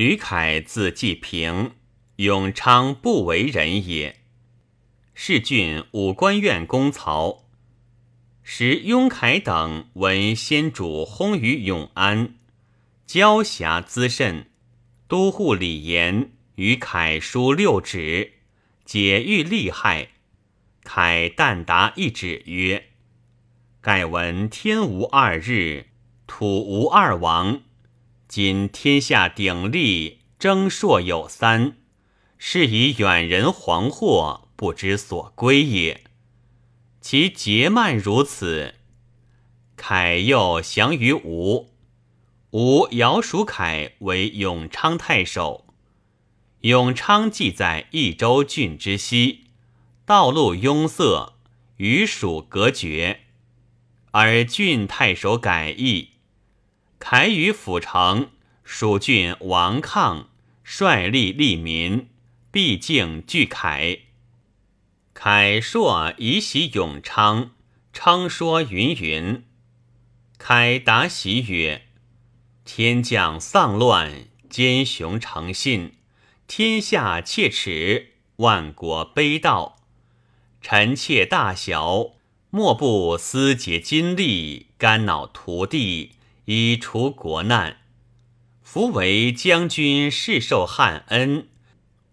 吕凯字季平，永昌不为人也。世郡武官院公曹。时雍凯等闻先主薨于永安，交侠滋甚。都护李严与凯书六旨，解欲利害。凯但答一旨曰：“盖闻天无二日，土无二王。今天下鼎立，征朔有三，是以远人惶惑，不知所归也。其节慢如此，凯又降于吴。吴姚蜀凯为永昌太守。永昌既在益州郡之西。”道路拥塞，与蜀隔绝，而郡太守改易，凯于府城，蜀郡王抗率吏利民，毕竟拒凯。凯硕以喜永昌，称说云云。凯答喜曰：“天降丧乱，奸雄诚信，天下切齿，万国悲悼。”臣妾大小，莫不思竭金力，肝脑涂地，以除国难。夫为将军，世受汉恩，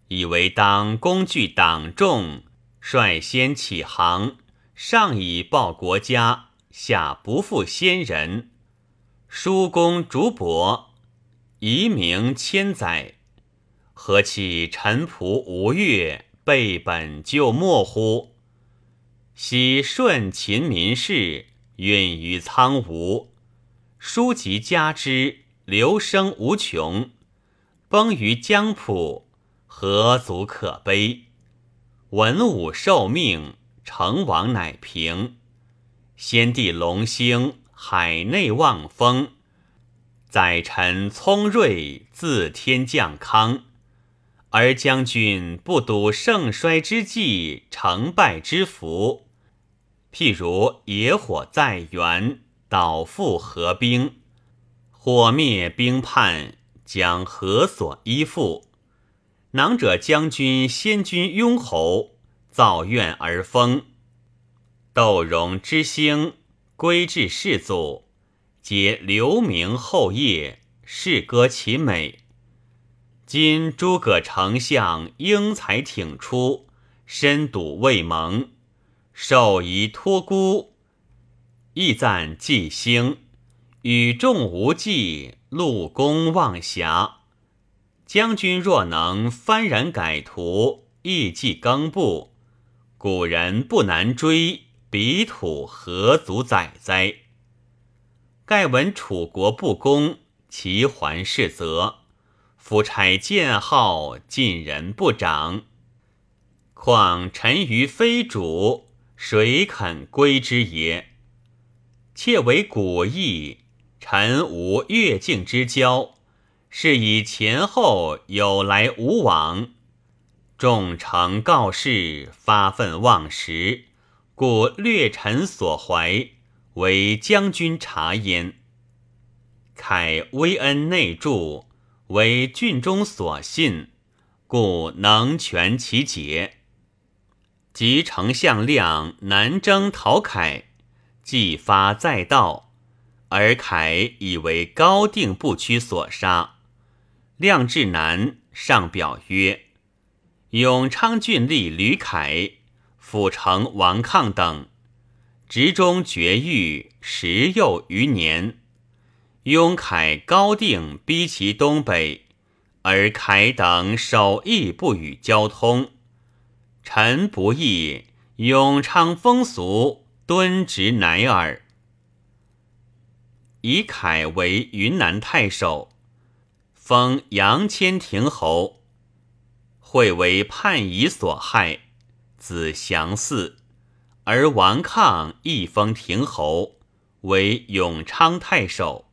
以为当恭具党众，率先起航，上以报国家，下不负先人。叔公竹伯，遗名千载，何其臣仆吴越，背本就末乎？昔顺秦民事，运于苍梧；书籍加之，流声无穷。崩于江浦，何足可悲？文武受命，成王乃平。先帝隆兴，海内望风；宰臣聪睿，自天降康。而将军不睹盛衰之际，成败之福。譬如野火在原，导复合兵，火灭兵叛，将何所依附？囊者将军先君雍侯，造怨而封。窦融之兴，归至世祖，皆留名后业，世歌其美。今诸葛丞相英才挺出，深睹未蒙。受遗托孤，亦赞季兴，与众无忌，陆公望侠。将军若能幡然改图，意计更布，古人不难追，彼土何足载哉？盖闻楚国不公，其还是责。夫差建号，晋人不长，况臣于非主。谁肯归之也？妾为古义，臣无越境之交，是以前后有来无往。众诚告示，发愤忘食，故略臣所怀，为将军察焉。凯威恩内助，为郡中所信，故能全其节。及丞相亮南征讨凯，既发再道，而凯以为高定不屈所杀。亮至南，上表曰：“永昌郡吏吕凯、辅城王抗等，职中绝狱十又余年。雍凯高定逼其东北，而凯等守义不与交通。”臣不义，永昌风俗敦直乃尔。以凯为云南太守，封杨千亭侯。会为叛夷所害，子祥嗣，而王抗亦封亭侯，为永昌太守。